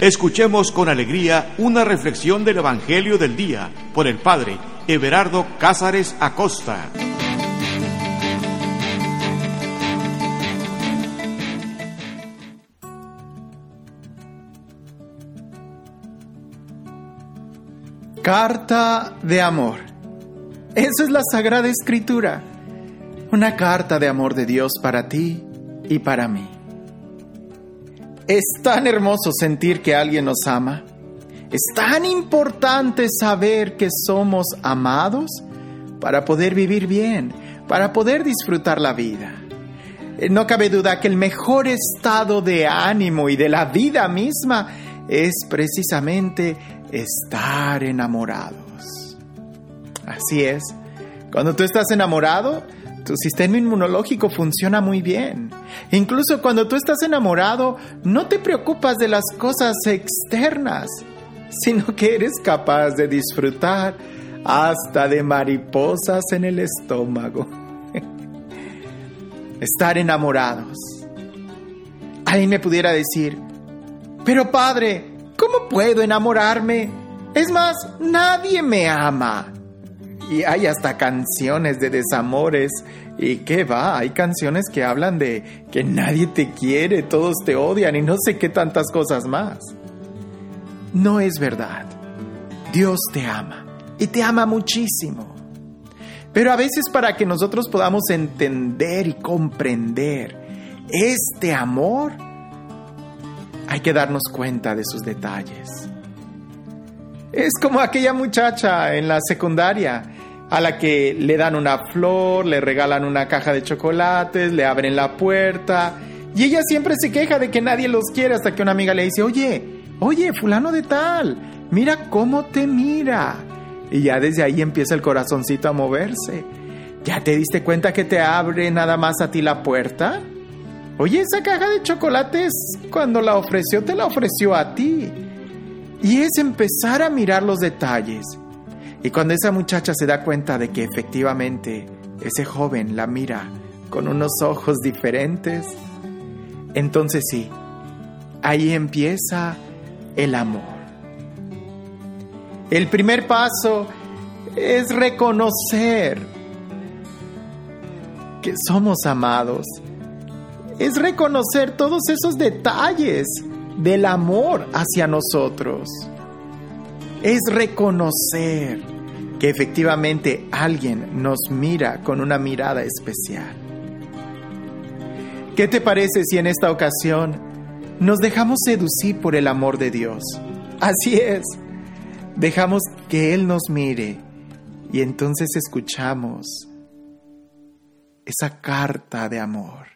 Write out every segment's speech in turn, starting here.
Escuchemos con alegría una reflexión del Evangelio del Día por el Padre Everardo Cázares Acosta. Carta de amor. Eso es la Sagrada Escritura. Una carta de amor de Dios para ti y para mí. Es tan hermoso sentir que alguien nos ama. Es tan importante saber que somos amados para poder vivir bien, para poder disfrutar la vida. Eh, no cabe duda que el mejor estado de ánimo y de la vida misma es precisamente estar enamorados. Así es, cuando tú estás enamorado, tu sistema inmunológico funciona muy bien. Incluso cuando tú estás enamorado, no te preocupas de las cosas externas, sino que eres capaz de disfrutar hasta de mariposas en el estómago. Estar enamorados. Alguien me pudiera decir, pero padre, ¿cómo puedo enamorarme? Es más, nadie me ama. Y hay hasta canciones de desamores. ¿Y qué va? Hay canciones que hablan de que nadie te quiere, todos te odian y no sé qué tantas cosas más. No es verdad. Dios te ama y te ama muchísimo. Pero a veces para que nosotros podamos entender y comprender este amor, hay que darnos cuenta de sus detalles. Es como aquella muchacha en la secundaria a la que le dan una flor, le regalan una caja de chocolates, le abren la puerta y ella siempre se queja de que nadie los quiere hasta que una amiga le dice, oye, oye, fulano de tal, mira cómo te mira. Y ya desde ahí empieza el corazoncito a moverse. ¿Ya te diste cuenta que te abre nada más a ti la puerta? Oye, esa caja de chocolates, cuando la ofreció, te la ofreció a ti. Y es empezar a mirar los detalles y cuando esa muchacha se da cuenta de que efectivamente ese joven la mira con unos ojos diferentes, entonces sí, ahí empieza el amor. El primer paso es reconocer que somos amados. Es reconocer todos esos detalles del amor hacia nosotros es reconocer que efectivamente alguien nos mira con una mirada especial. ¿Qué te parece si en esta ocasión nos dejamos seducir por el amor de Dios? Así es, dejamos que Él nos mire y entonces escuchamos esa carta de amor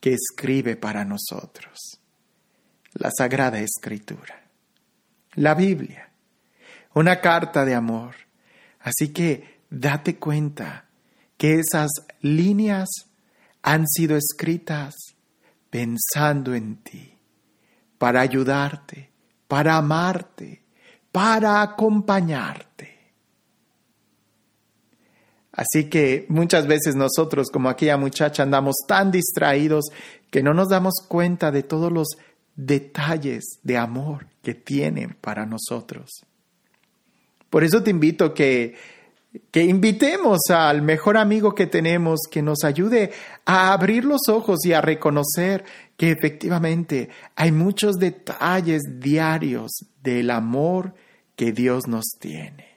que escribe para nosotros, la Sagrada Escritura, la Biblia una carta de amor. Así que date cuenta que esas líneas han sido escritas pensando en ti, para ayudarte, para amarte, para acompañarte. Así que muchas veces nosotros, como aquella muchacha, andamos tan distraídos que no nos damos cuenta de todos los detalles de amor que tienen para nosotros. Por eso te invito que, que invitemos al mejor amigo que tenemos que nos ayude a abrir los ojos y a reconocer que efectivamente hay muchos detalles diarios del amor que Dios nos tiene.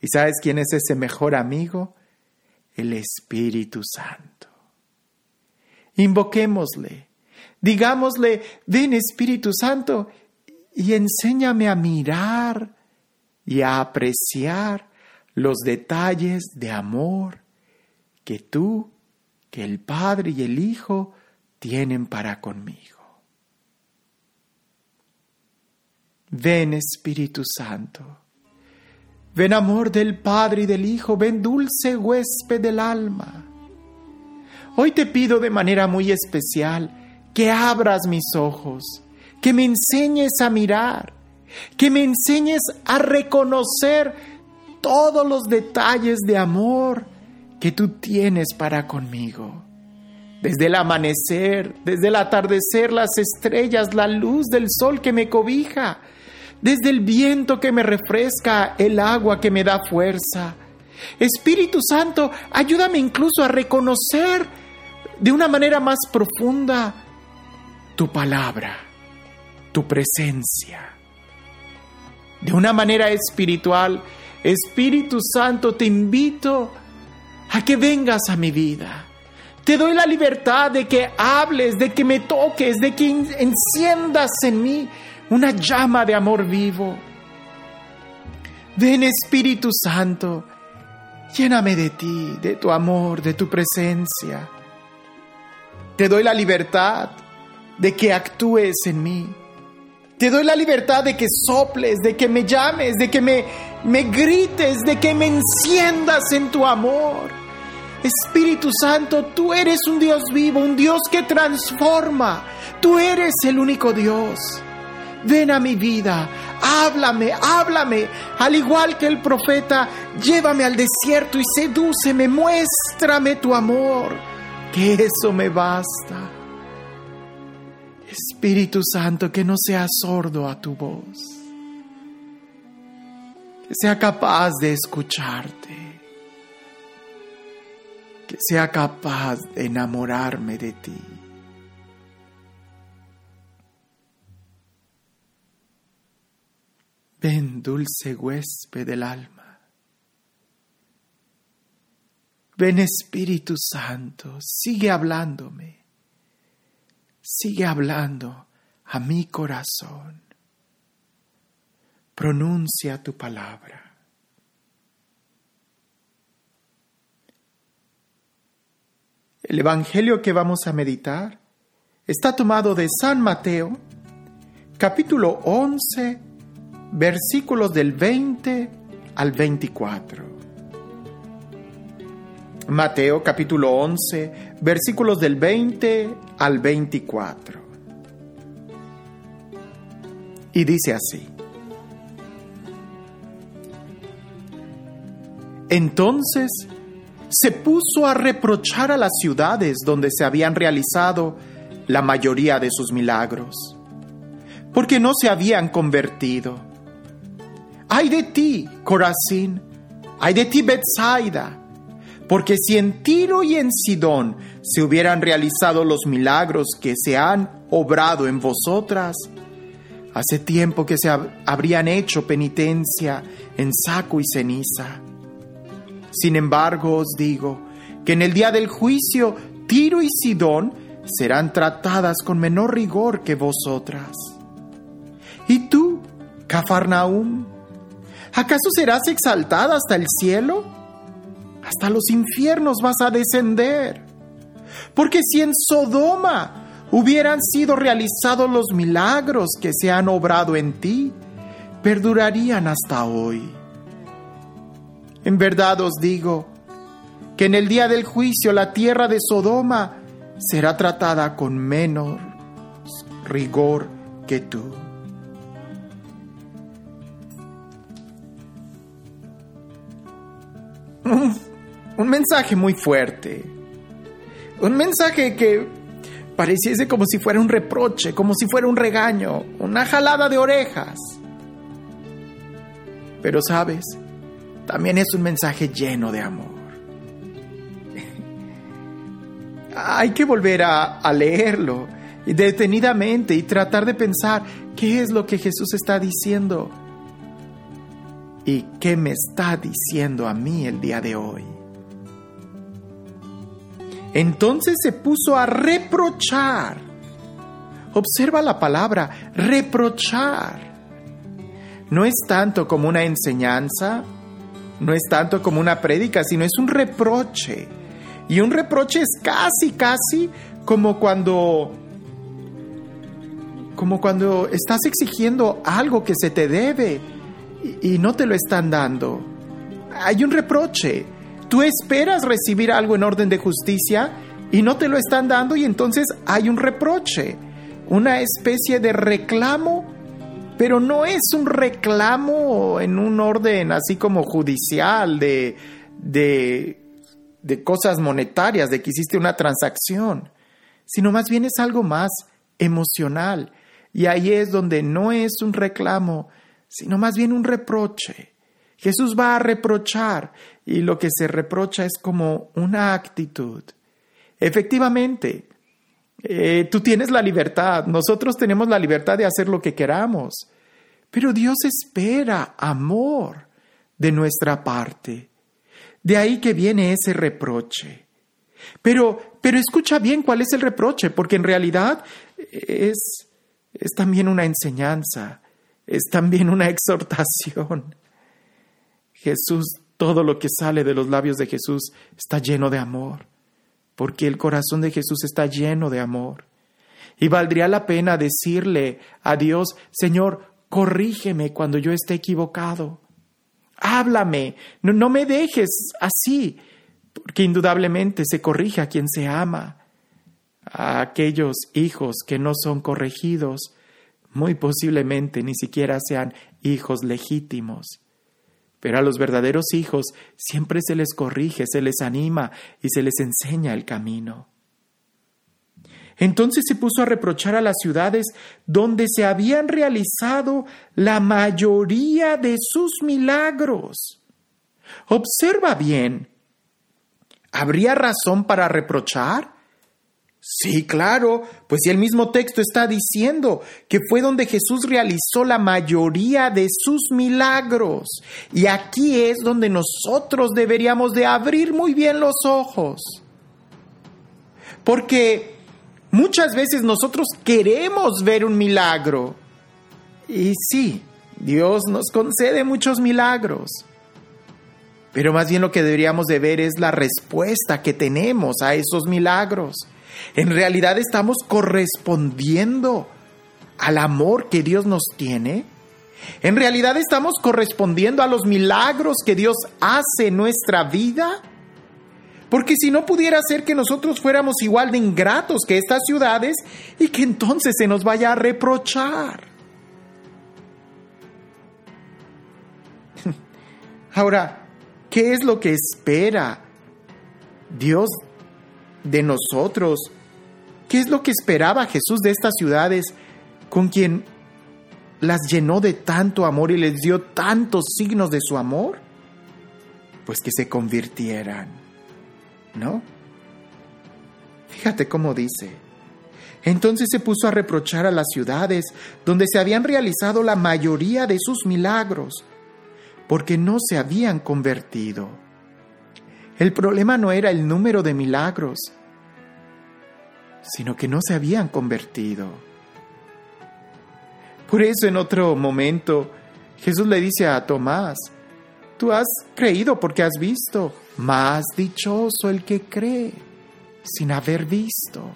¿Y sabes quién es ese mejor amigo? El Espíritu Santo. Invoquémosle, digámosle, ven Espíritu Santo y enséñame a mirar y a apreciar los detalles de amor que tú, que el Padre y el Hijo tienen para conmigo. Ven Espíritu Santo, ven amor del Padre y del Hijo, ven dulce huésped del alma. Hoy te pido de manera muy especial que abras mis ojos, que me enseñes a mirar, que me enseñes a reconocer todos los detalles de amor que tú tienes para conmigo. desde el amanecer, desde el atardecer, las estrellas, la luz del sol que me cobija, desde el viento que me refresca, el agua que me da fuerza. Espíritu Santo, ayúdame incluso a reconocer de una manera más profunda tu palabra, tu presencia. De una manera espiritual, Espíritu Santo, te invito a que vengas a mi vida. Te doy la libertad de que hables, de que me toques, de que enciendas en mí una llama de amor vivo. Ven Espíritu Santo, lléname de ti, de tu amor, de tu presencia. Te doy la libertad de que actúes en mí. Te doy la libertad de que soples, de que me llames, de que me, me grites, de que me enciendas en tu amor. Espíritu Santo, tú eres un Dios vivo, un Dios que transforma. Tú eres el único Dios. Ven a mi vida, háblame, háblame. Al igual que el profeta, llévame al desierto y sedúceme, muéstrame tu amor, que eso me basta. Espíritu Santo, que no sea sordo a tu voz, que sea capaz de escucharte, que sea capaz de enamorarme de ti. Ven, dulce huésped del alma. Ven Espíritu Santo, sigue hablándome sigue hablando a mi corazón. Pronuncia tu palabra. El Evangelio que vamos a meditar está tomado de San Mateo, capítulo 11, versículos del 20 al 24. Mateo capítulo 11, versículos del 20 al 24. Y dice así. Entonces se puso a reprochar a las ciudades donde se habían realizado la mayoría de sus milagros, porque no se habían convertido. Ay de ti, Corazín, ay de ti, Bethsaida porque si en Tiro y en Sidón se hubieran realizado los milagros que se han obrado en vosotras, hace tiempo que se habrían hecho penitencia en saco y ceniza. Sin embargo os digo que en el día del juicio Tiro y Sidón serán tratadas con menor rigor que vosotras. ¿Y tú, Cafarnaúm? ¿Acaso serás exaltada hasta el cielo? Hasta los infiernos vas a descender. Porque si en Sodoma hubieran sido realizados los milagros que se han obrado en ti, perdurarían hasta hoy. En verdad os digo que en el día del juicio la tierra de Sodoma será tratada con menor rigor que tú. Un mensaje muy fuerte. Un mensaje que pareciese como si fuera un reproche, como si fuera un regaño, una jalada de orejas. Pero sabes, también es un mensaje lleno de amor. Hay que volver a, leerlo detenidamente y tratar de pensar qué es lo que Jesús está diciendo y qué me está diciendo a mí el día de hoy. Entonces se puso a reprochar. Observa la palabra, reprochar. No es tanto como una enseñanza, no es tanto como una prédica, sino es un reproche. Y un reproche es casi, casi como cuando como cuando estás exigiendo algo que se te debe y, y no te lo están dando. Hay un reproche. Tú esperas recibir algo en orden de justicia y no te lo están dando y entonces hay un reproche, una especie de reclamo, pero no es un reclamo en un orden así como judicial de, de, de cosas monetarias, de que hiciste una transacción. sino más bien es algo más emocional. Y ahí es donde no es un reclamo, sino más bien un reproche. Jesús va a reprochar y lo que se reprocha es como una actitud. Efectivamente, eh, tú tienes la libertad, nosotros tenemos la libertad de hacer lo que queramos, pero Dios espera amor de nuestra parte. De ahí que viene ese reproche. Pero, pero escucha bien cuál es el reproche, porque en realidad es, es también una enseñanza, es también una exhortación. Jesús, todo lo que sale de los labios de Jesús está lleno de amor porque el corazón de Jesús está lleno de amor. Y valdría la pena decirle a Dios, Señor, corrígeme cuando yo esté equivocado. Háblame, no, no me dejes así, porque indudablemente se corrige a quien se ama. A aquellos hijos que no son corregidos, muy posiblemente ni siquiera sean hijos legítimos. Pero a los verdaderos hijos siempre se les corrige, se les anima y se les enseña el camino. Entonces se puso a reprochar a las ciudades donde se habían realizado la mayoría de sus milagros. Observa bien. ¿Habría razón para reprochar? Sí, claro, pues si el mismo texto está diciendo que fue donde Jesús realizó la mayoría de sus milagros. Y aquí es donde nosotros deberíamos de abrir muy bien los ojos. Porque muchas veces nosotros queremos ver un milagro. Y sí, Dios nos concede muchos milagros. Pero más bien lo que deberíamos de ver es la respuesta que tenemos a esos milagros. En realidad estamos correspondiendo al amor que Dios nos tiene. En realidad estamos correspondiendo a los milagros que Dios hace en nuestra vida. Porque si no pudiera ser que nosotros fuéramos igual de ingratos que estas ciudades y que entonces se nos vaya a reprochar. Ahora, ¿qué es lo que espera Dios de nosotros. ¿Qué es lo que esperaba Jesús de estas ciudades con quien las llenó de tanto amor y les dio tantos signos de su amor? Pues que se convirtieran, ¿no? Fíjate cómo dice. Entonces se puso a reprochar a las ciudades donde se habían realizado la mayoría de sus milagros, porque no se habían convertido. El problema no era el número de milagros, sino que no se habían convertido. Por eso en otro momento Jesús le dice a Tomás, tú has creído porque has visto, más dichoso el que cree sin haber visto.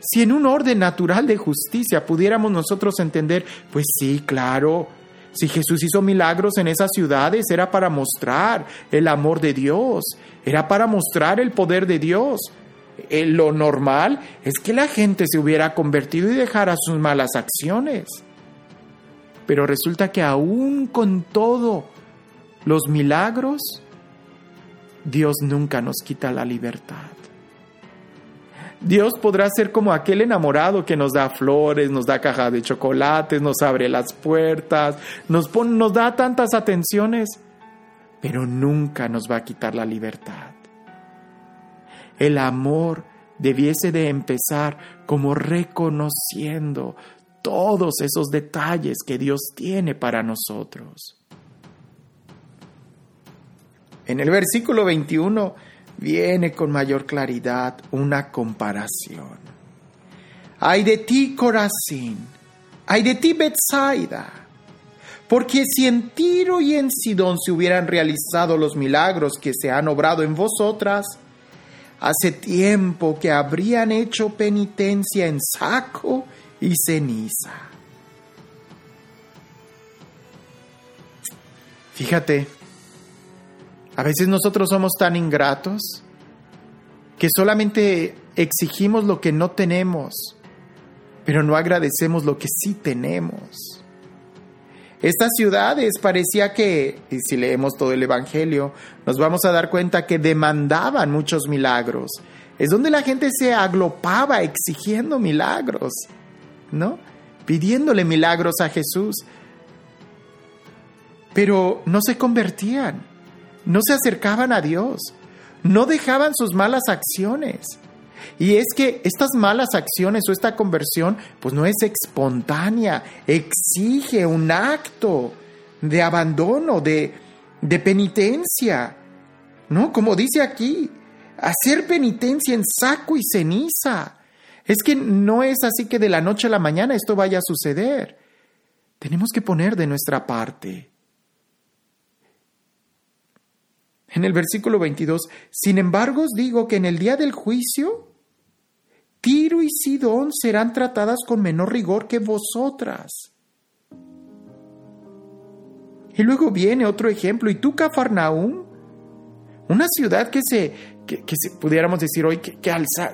Si en un orden natural de justicia pudiéramos nosotros entender, pues sí, claro, si Jesús hizo milagros en esas ciudades era para mostrar el amor de Dios, era para mostrar el poder de Dios. Eh, lo normal es que la gente se hubiera convertido y dejara sus malas acciones. Pero resulta que aún con todo los milagros, Dios nunca nos quita la libertad. Dios podrá ser como aquel enamorado que nos da flores, nos da caja de chocolates, nos abre las puertas, nos, nos da tantas atenciones, pero nunca nos va a quitar la libertad. El amor debiese de empezar como reconociendo todos esos detalles que Dios tiene para nosotros. En el versículo 21 viene con mayor claridad una comparación. Hay de ti, Corazín, hay de ti, Bethsaida, porque si en Tiro y en Sidón se hubieran realizado los milagros que se han obrado en vosotras, hace tiempo que habrían hecho penitencia en saco y ceniza. Fíjate, a veces nosotros somos tan ingratos que solamente exigimos lo que no tenemos, pero no agradecemos lo que sí tenemos. Estas ciudades parecía que, y si leemos todo el Evangelio, nos vamos a dar cuenta que demandaban muchos milagros. es donde la gente se aglopaba exigiendo milagros, ¿no? Pidiéndole milagros a Jesús. Pero no se convertían, no se acercaban a Dios, no dejaban sus malas acciones. Y es que estas malas acciones o esta conversión, pues no es espontánea, exige un acto de abandono, de, de penitencia, ¿no? Como dice aquí, hacer penitencia en saco y ceniza. Es que no es así que de la noche a la mañana esto vaya a suceder. Tenemos que poner de nuestra parte. En el versículo 22, sin embargo os digo que en el día del juicio, Tiro y Sidón serán tratadas con menor rigor que vosotras. Y luego viene otro ejemplo, y tú, Cafarnaúm, una ciudad que se, que, pudiéramos decir hoy, que,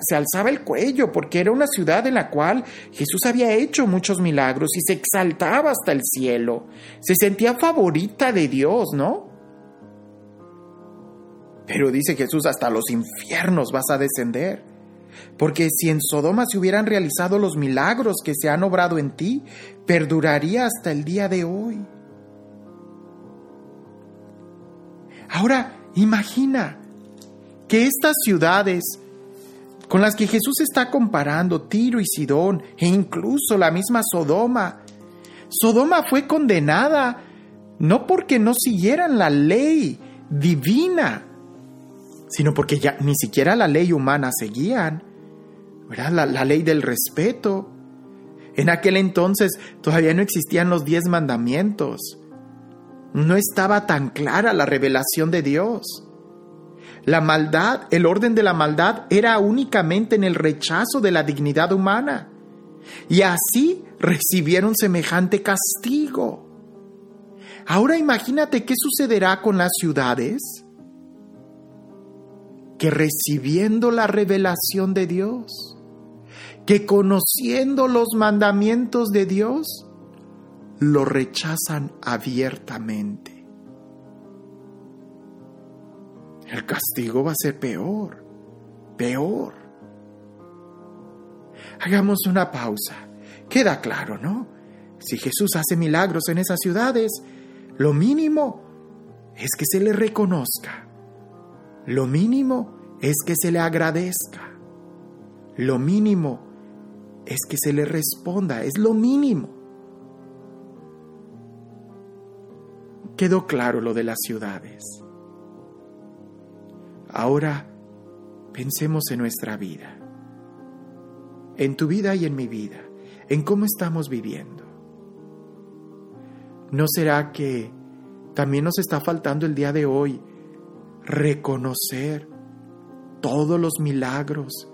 se alzaba el cuello, porque era una ciudad en la cual Jesús había hecho muchos milagros y se exaltaba hasta el cielo, se sentía favorita de Dios, ¿no? Pero dice Jesús, hasta los infiernos vas a descender. Porque si en Sodoma se hubieran realizado los milagros que se han obrado en ti, perduraría hasta el día de hoy. Ahora, imagina que estas ciudades con las que Jesús está comparando, Tiro y Sidón, e incluso la misma Sodoma, Sodoma fue condenada no porque no siguieran la ley divina, sino porque ya ni siquiera la ley humana seguían. La, la ley del respeto. En aquel entonces todavía no existían los diez mandamientos. No estaba tan clara la revelación de Dios. La maldad, el orden de la maldad era únicamente en el rechazo de la dignidad humana. Y así recibieron semejante castigo. Ahora imagínate qué sucederá con las ciudades que recibiendo la revelación de Dios, que conociendo los mandamientos de Dios, lo rechazan abiertamente. El castigo va a ser peor, peor. Hagamos una pausa. Queda claro, ¿no? Si Jesús hace milagros en esas ciudades, lo mínimo es que se le reconozca. Lo mínimo es que se le agradezca. Lo mínimo es que se le responda, es lo mínimo. Quedó claro lo de las ciudades. Ahora pensemos en nuestra vida, en tu vida y en mi vida, en cómo estamos viviendo. ¿No será que también nos está faltando el día de hoy reconocer todos los milagros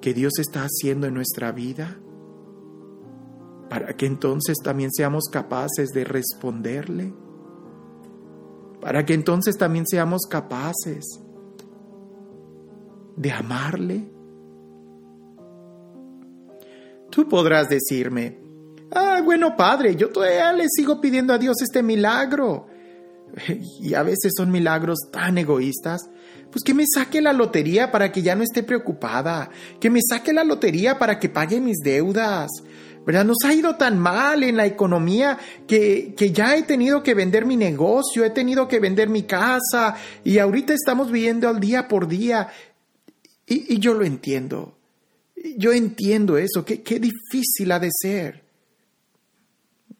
que Dios está haciendo en nuestra vida, para que entonces también seamos capaces de responderle, para que entonces también seamos capaces de amarle. Tú podrás decirme, ah, bueno Padre, yo todavía le sigo pidiendo a Dios este milagro. Y a veces son milagros tan egoístas pues que me saque la lotería para que ya no esté preocupada, que me saque la lotería para que pague mis deudas. ¿Verdad? Nos ha ido tan mal en la economía que, que ya he tenido que vender mi negocio, he tenido que vender mi casa y ahorita estamos viviendo al día por día. Y, y yo lo entiendo. Yo entiendo eso, qué, qué difícil ha de ser.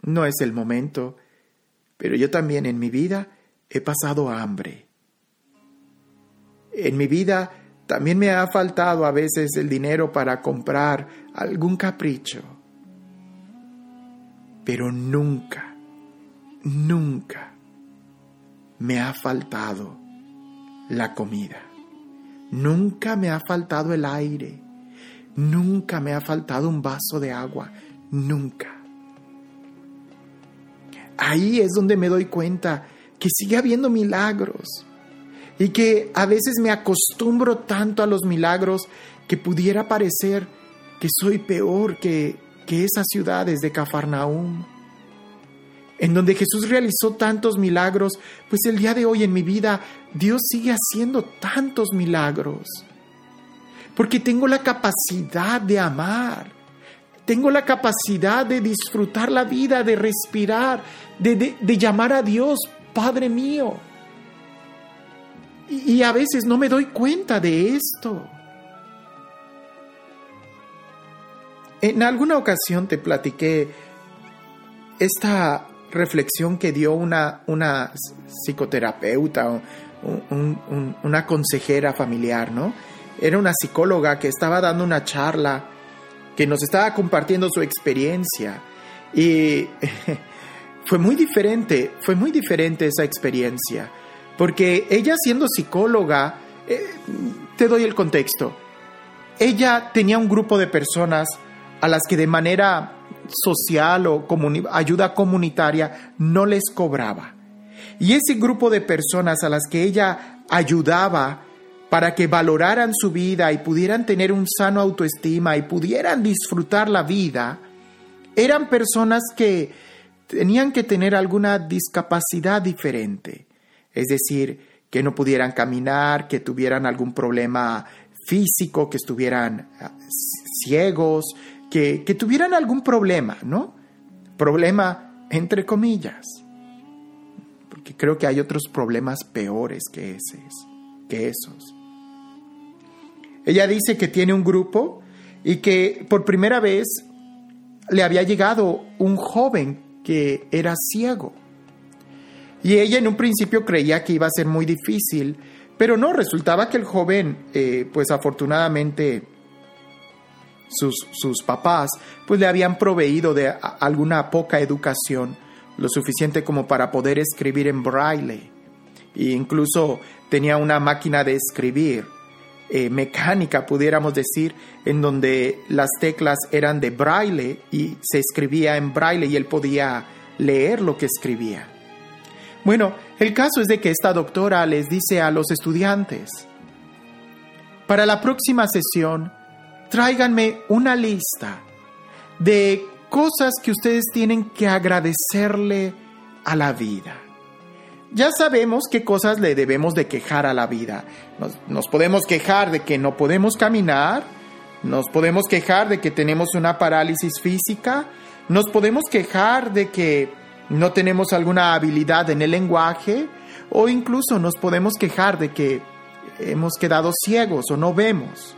No es el momento, pero yo también en mi vida he pasado hambre en mi vida también me ha faltado a veces el dinero para comprar algún capricho. Pero nunca, nunca me ha faltado la comida. Nunca me ha faltado el aire. Nunca me ha faltado un vaso de agua. Nunca. Ahí es donde me doy cuenta que sigue habiendo milagros y que a veces me acostumbro tanto a los milagros que pudiera parecer que soy peor que, que esas ciudades de Cafarnaúm, en donde Jesús realizó tantos milagros, pues el día de hoy en mi vida Dios sigue haciendo tantos milagros. porque tengo la capacidad de amar, tengo la capacidad de disfrutar la vida, de respirar, de, llamar a Dios, Padre mío. y a veces no me doy cuenta de esto. En alguna ocasión te platiqué esta reflexión que dio una, una psicoterapeuta, una consejera familiar, ¿no? Era una psicóloga que estaba dando una charla, que nos estaba compartiendo su experiencia. Y fue muy diferente, fue muy diferente esa experiencia. Porque ella siendo psicóloga, eh, te doy el contexto, ella tenía un grupo de personas a las que de manera social o ayuda comunitaria no les cobraba. Y ese grupo de personas a las que ella ayudaba para que valoraran su vida y pudieran tener un sano autoestima y pudieran disfrutar la vida, eran personas que tenían que tener alguna discapacidad diferente, es decir, que no pudieran caminar, que tuvieran algún problema físico, que estuvieran ah, ciegos, que, tuvieran algún problema, ¿no? Problema entre comillas. Porque creo que hay otros problemas peores que, ese, que esos. Ella dice que tiene un grupo y que por primera vez le había llegado un joven que era ciego. Y ella en un principio creía que iba a ser muy difícil, pero no, resultaba que el joven, eh, pues afortunadamente, sus, papás, pues le habían proveído de alguna poca educación, lo suficiente como para poder escribir en braille. E incluso tenía una máquina de escribir eh, mecánica, pudiéramos decir, en donde las teclas eran de braille y se escribía en braille y él podía leer lo que escribía. Bueno, el caso es de que esta doctora les dice a los estudiantes, para la próxima sesión tráiganme una lista de cosas que ustedes tienen que agradecerle a la vida. Ya sabemos qué cosas le debemos de quejar a la vida. Nos, podemos quejar de que no podemos caminar, nos podemos quejar de que tenemos una parálisis física, nos podemos quejar de que no tenemos alguna habilidad en el lenguaje o incluso nos podemos quejar de que hemos quedado ciegos o no vemos.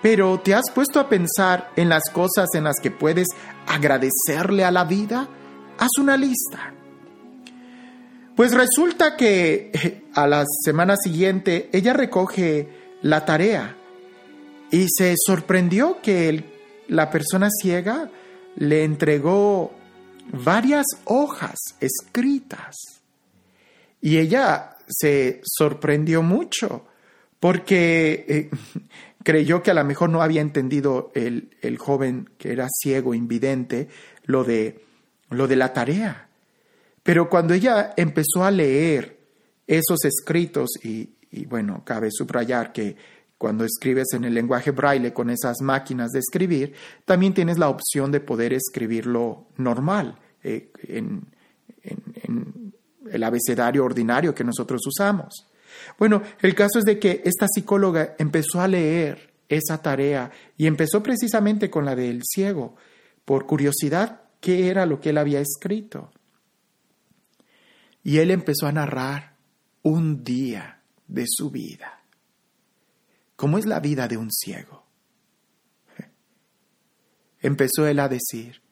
Pero ¿te has puesto a pensar en las cosas en las que puedes agradecerle a la vida? Haz una lista. Pues resulta que eh, a la semana siguiente ella recoge la tarea y se sorprendió que la persona ciega le entregó varias hojas escritas. Y ella se sorprendió mucho porque eh, creyó que a lo mejor no había entendido el, joven que era ciego, invidente, lo de, lo de la tarea. Pero cuando ella empezó a leer esos escritos, y, bueno, cabe subrayar que cuando escribes en el lenguaje braille con esas máquinas de escribir, también tienes la opción de poder escribirlo normal, eh, en el abecedario ordinario que nosotros usamos. Bueno, el caso es de que esta psicóloga empezó a leer esa tarea y empezó precisamente con la del ciego, por curiosidad, qué era lo que él había escrito. Y él empezó a narrar un día de su vida. ¿Cómo es la vida de un ciego? Empezó él a decir,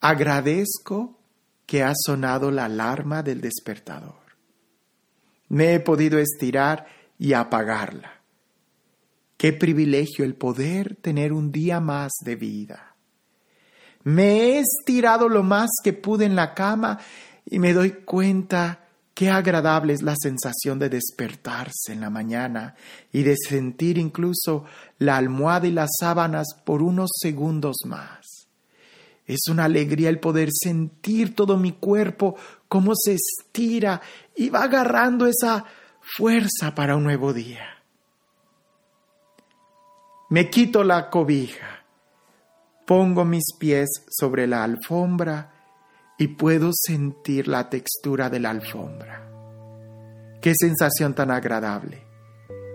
agradezco que ha sonado la alarma del despertador. Me he podido estirar y apagarla. Qué privilegio el poder tener un día más de vida. Me he estirado lo más que pude en la cama y me doy cuenta qué agradable es la sensación de despertarse en la mañana y de sentir incluso la almohada y las sábanas por unos segundos más. Es una alegría el poder sentir todo mi cuerpo cómo se estira y va agarrando esa fuerza para un nuevo día. Me quito la cobija, pongo mis pies sobre la alfombra y puedo sentir la textura de la alfombra. Qué sensación tan agradable.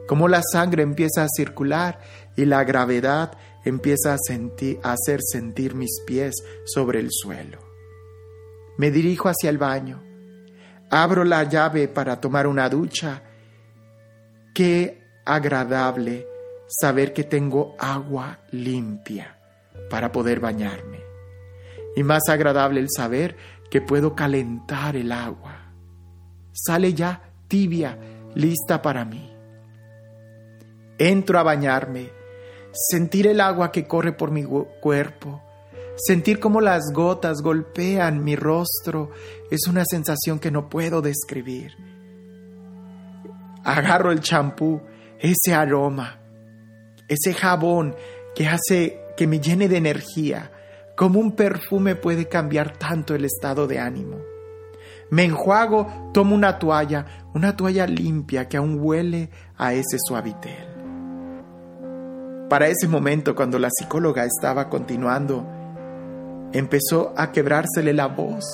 Cómo la sangre empieza a circular y la gravedad empieza a, a hacer sentir mis pies sobre el suelo. Me dirijo hacia el baño. Abro la llave para tomar una ducha. Qué agradable saber que tengo agua limpia para poder bañarme. Y más agradable el saber que puedo calentar el agua. Sale ya tibia, lista para mí. Entro a bañarme, sentir el agua que corre por mi cuerpo, sentir cómo las gotas golpean mi rostro, es una sensación que no puedo describir. Agarro el champú, ese aroma, ese jabón que hace que me llene de energía, como un perfume puede cambiar tanto el estado de ánimo. Me enjuago, tomo una toalla, una toalla limpia que aún huele a ese suavitel. Para ese momento, cuando la psicóloga estaba continuando, empezó a quebrársele la voz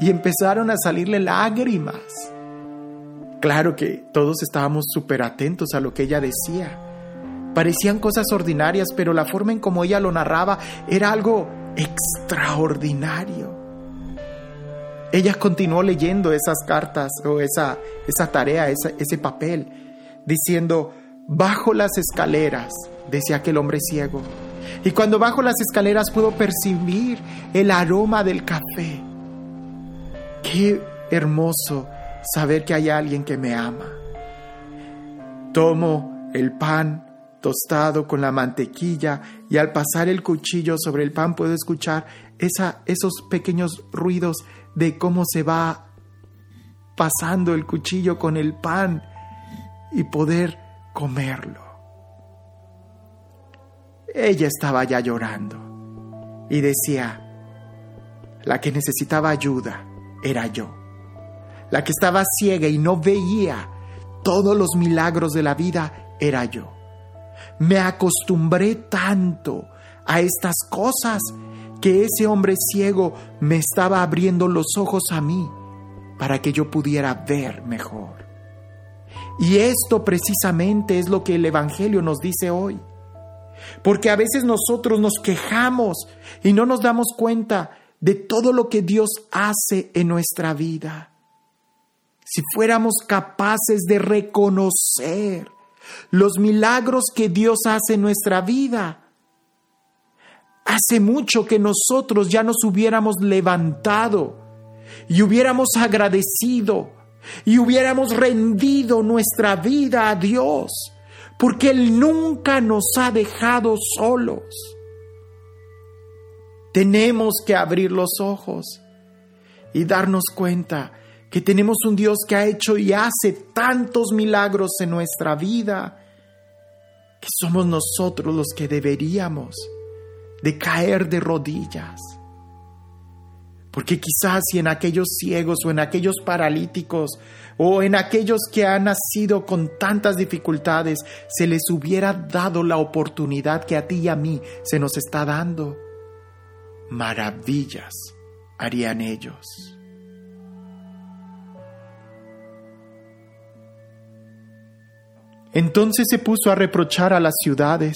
y empezaron a salirle lágrimas. Claro que todos estábamos súper atentos a lo que ella decía. Parecían cosas ordinarias, pero la forma en como ella lo narraba era algo extraordinario. Ella continuó leyendo esas cartas o esa, esa tarea, ese papel, diciendo, bajo las escaleras, decía aquel hombre ciego, y cuando bajo las escaleras puedo percibir el aroma del café. Qué hermoso saber que hay alguien que me ama. Tomo el pan tostado con la mantequilla y al pasar el cuchillo sobre el pan puedo escuchar esa, esos pequeños ruidos de cómo se va pasando el cuchillo con el pan y poder comerlo. Ella estaba ya llorando y decía, la que necesitaba ayuda era yo, la que estaba ciega y no veía todos los milagros de la vida era yo. Me acostumbré tanto a estas cosas que ese hombre ciego me estaba abriendo los ojos a mí para que yo pudiera ver mejor. Y esto precisamente es lo que el Evangelio nos dice hoy. Porque a veces nosotros nos quejamos y no nos damos cuenta de todo lo que Dios hace en nuestra vida. Si fuéramos capaces de reconocer los milagros que Dios hace en nuestra vida. Hace mucho que nosotros ya nos hubiéramos levantado y hubiéramos agradecido y hubiéramos rendido nuestra vida a Dios, porque Él nunca nos ha dejado solos. Tenemos que abrir los ojos y darnos cuenta que tenemos un Dios que ha hecho y hace tantos milagros en nuestra vida, que somos nosotros los que deberíamos de caer de rodillas. Porque quizás si en aquellos ciegos o en aquellos paralíticos o en aquellos que han nacido con tantas dificultades se les hubiera dado la oportunidad que a ti y a mí se nos está dando, maravillas harían ellos. Entonces se puso a reprochar a las ciudades,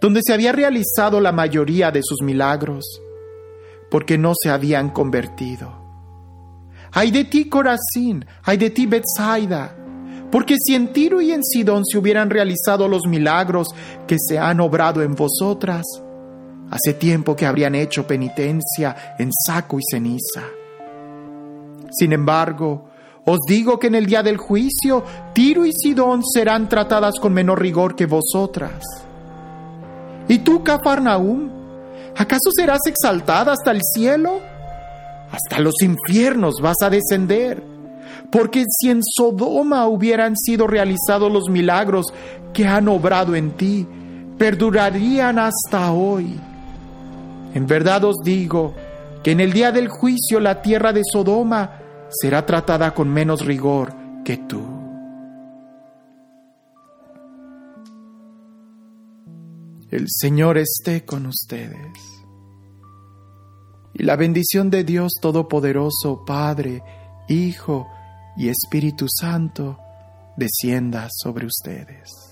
donde se había realizado la mayoría de sus milagros, porque no se habían convertido. Ay de ti, Corazín, ay de ti, Bethsaida, porque si en Tiro y en Sidón se hubieran realizado los milagros que se han obrado en vosotras, hace tiempo que habrían hecho penitencia en saco y ceniza. Sin embargo, os digo que en el día del juicio Tiro y Sidón serán tratadas con menor rigor que vosotras. ¿Y tú, Cafarnaúm, acaso serás exaltada hasta el cielo? Hasta los infiernos vas a descender. Porque si en Sodoma hubieran sido realizados los milagros que han obrado en ti, perdurarían hasta hoy. En verdad os digo que en el día del juicio la tierra de Sodoma será tratada con menos rigor que tú. El Señor esté con ustedes. Y la bendición de Dios Todopoderoso, Padre, Hijo y Espíritu Santo, descienda sobre ustedes.